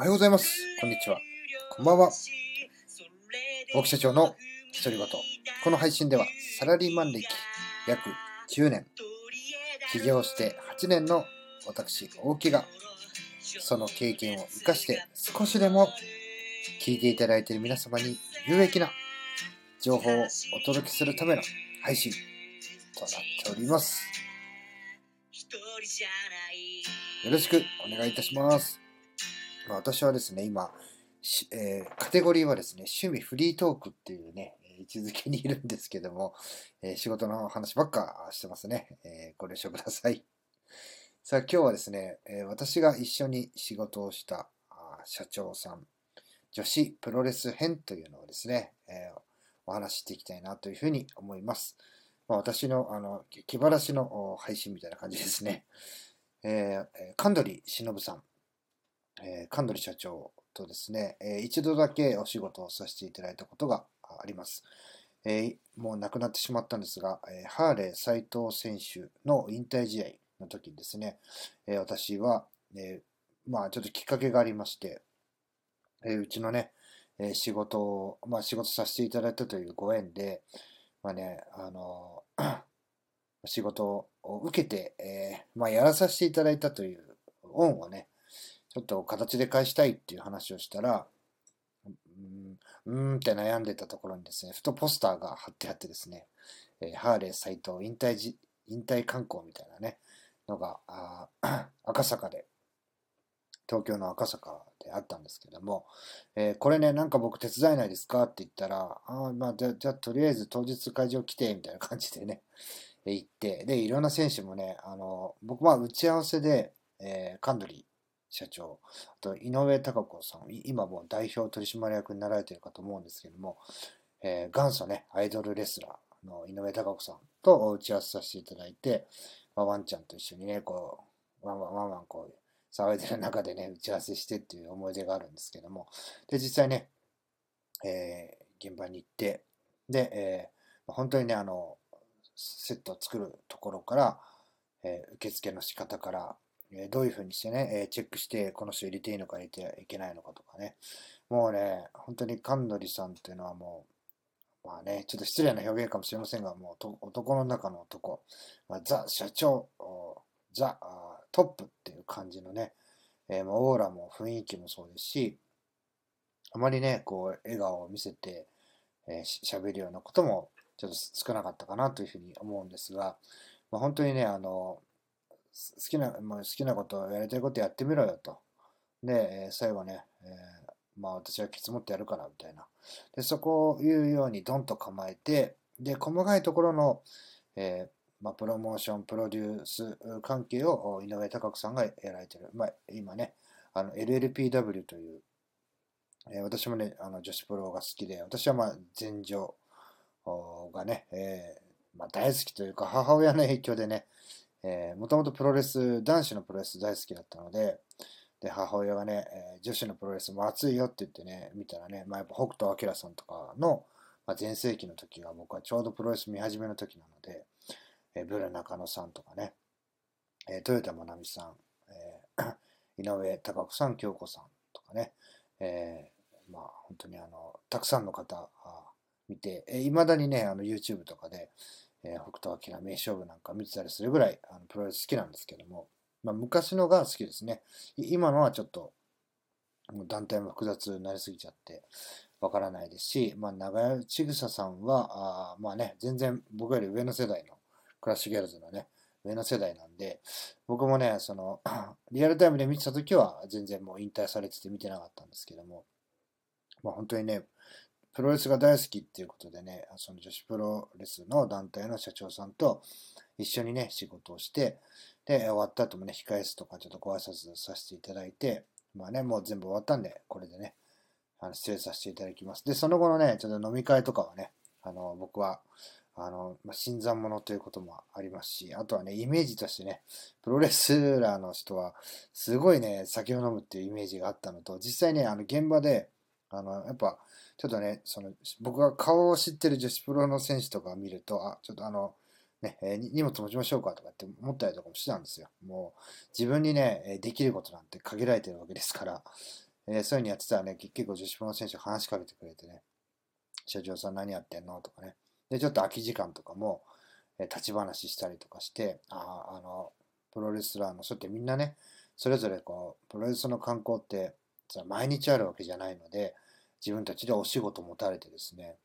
おはようございます。こんにちは。こんばんは。大木社長の独り言。この配信ではサラリーマン歴約10年、起業して8年の私、大木がその経験を活かして少しでも聞いていただいている皆様に有益な情報をお届けするための配信となっております。よろしくお願いいたします。まあ私はですね、今、えーカテゴリーはですね、趣味フリートークっていうね、位置づけにいるんですけども、えー仕事の話ばっかしてますね。えーご了承ください。さあ今日はですね、え私が一緒に仕事をした社長さん、女子プロレス編というのをですね、えお話ししていきたいなというふうに思います。まあ、私のあの気晴らしの配信みたいな感じですね。えーえー神取忍さん、えー神取社長とですね、えー一度だけお仕事をさせていただいたことがあります。えもう亡くなってしまったんですが、えハーレー斎藤選手の引退試合の時にですね、え私は、えまあちょっときっかけがありまして、えうちのね、え仕事を、まあ仕事させていただいたというご縁で、まあね、あの 仕事を受けて、えーまあやらさせていただいたという恩をね、ちょっと形で返したいっていう話をしたら、うん、うーんって悩んでたところにですね、ふとポスターが貼ってあってですね、えーハーレー斎藤引退じ引退観光みたいなね、のが、あ 赤坂で、東京の赤坂であったんですけども、えーこれね、なんか僕手伝えないですかって言ったら、あまあ、じゃあじゃとりあえず当日会場来て、みたいな感じでね、行って、で、いろんな選手もね、あの、僕は打ち合わせで、えー、神取社長、あと井上貴子さん、今も代表取締役になられてるかと思うんですけども、えー元祖ね、アイドルレスラーの井上貴子さんと打ち合わせさせていただいて、まあ、ワンちゃんと一緒にね、こう、ワンワンワンワンこう、騒いでる中でね、打ち合わせしてっていう思い出があるんですけども、で、実際ね、えー現場に行って、で、えー本当にね、あの、セットを作るところから、えー受付の仕方から、えどういうふうにしてね、えチェックして、この人入れていいのか入れてはいけないのかとかね、もうね、本当に神取さんっていうのはもう、まあね、ちょっと失礼な表現かもしれませんが、もう男の中の男、まあ、ザ社長、ザトップっていう感じのね、えーもうオーラも雰囲気もそうですし、あまりね、こう、笑顔を見せて、えー喋るようなこともちょっと少なかったかなというふうに思うんですが、まあ、本当にね、あの、好きな、まあ、好きなこと、やりたいことやってみろよと。で、え最後ね、えーまあ私はケツ持ってやるからみたいな。で、そこを言うようにドンと構えて、で、細かいところの、えーまあ、プロモーション、プロデュース関係を井上貴子さんがやられてる。まあ、今ね、あの LLPW という、えー私もね、あの女子プロが好きで、私はまあ前場がね、えーまあ、大好きというか、母親の影響でね、えもともとプロレス、男子のプロレス大好きだったので、で、母親がね、えー女子のプロレスも熱いよって言ってね、見たらね、まあ、やっぱ北斗晶さんとかの、まあ、全盛期の時が僕はちょうどプロレス見始めの時なので、えーブル中野さんとかね、えー豊田真奈美さん、えー 井上貴子さん、京子さんとかね、えーまあ本当にあの、たくさんの方見て、い、えー、未だにね、あの YouTube とかで、えー北斗晶名勝負なんか見てたりするぐらいあのプロレス好きなんですけども、まあ、昔のが好きですね。今のはちょっと、もう団体も複雑になりすぎちゃって、わからないですし、まあ、長屋千草さんは、あまあね、全然僕より上の世代のクラッシュギャルズのね、上の世代なんで、僕もね、その、リアルタイムで見てた時は全然もう引退されてて見てなかったんですけども、まあ本当にね、プロレスが大好きっていうことでね、その女子プロレスの団体の社長さんと一緒にね、仕事をして、で、終わった後もね、控え室とかちょっとご挨拶させていただいて、まあね、もう全部終わったんで、これでね、あの失礼させていただきます。で、その後のね、ちょっと飲み会とかはね、あの、僕は、あの、まあ、新参者ということもありますし、あとはね、イメージとしてね、プロレスラーの人は、すごいね、酒を飲むっていうイメージがあったのと、実際ね、あの、現場で、あの、やっぱ、ちょっとね、その、僕が顔を知ってる女子プロの選手とかを見ると、あ、ちょっとあの、ね、えー荷物持ちましょうかとかって思ったりとかもしてたんですよ。もう、自分にね、できることなんて限られてるわけですから、えーそういうのやってたらね、結構女子プロの選手話しかけてくれてね、社長さん何やってんのとかね。で、ちょっと空き時間とかも、えー立ち話したりとかして、ああ、あの、プロレスラーの人ってみんなね、それぞれこう、プロレスの観光って、さ毎日あるわけじゃないので、自分たちでお仕事持たれてですね、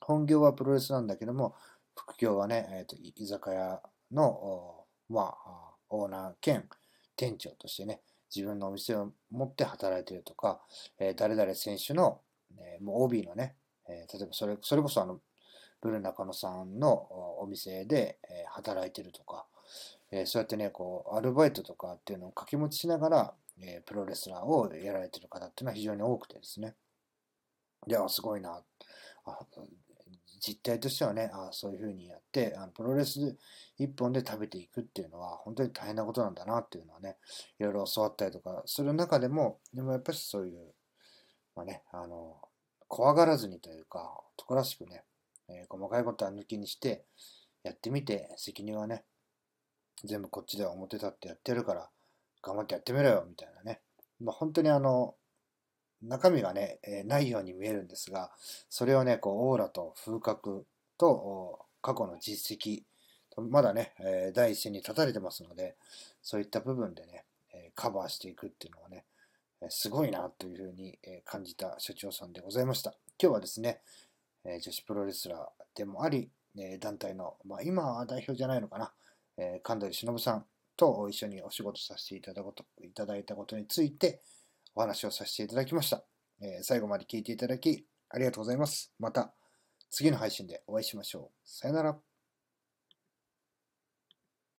本業はプロレスなんだけども、副業はね、えーと居酒屋の、まあ、オーナー兼店長としてね、自分のお店を持って働いてるとか、えー誰々選手の、えーもう OB のね、えー例えばそれそれこそあの、ブル中野さんのお店で、え働いてるとか、えそうやってね、こう、アルバイトとかっていうのを掛け持ちしながら、えプロレスラーをやられてる方っていうのは非常に多くてですね。いや、すごいな。あ実態としてはね、あそういうふうにやって、あのプロレス一本で食べていくっていうのは本当に大変なことなんだなっていうのはね、いろいろ教わったりとかする中でも、でもやっぱりそういう、まあね、あの、怖がらずにというか、男らしくね、えー細かいことは抜きにして、やってみて、責任はね、全部こっちでは表立ってやってるから、頑張ってやってみろよ、みたいなね。まあ本当にあの、中身がね、えないように見えるんですが、それをね、こう、オーラと風格と過去の実績、まだね、え第一線に立たれてますので、そういった部分でね、えカバーしていくっていうのはね、えすごいなというふうに感じた所長さんでございました。今日はですね、え女子プロレスラーでもあり、え団体の、まあ、今は代表じゃないのかな、えー神取忍さんと一緒にお仕事させていただこといただいたことについてお話をさせていただきました。えー最後まで聞いていただきありがとうございます。また次の配信でお会いしましょう。さよなら。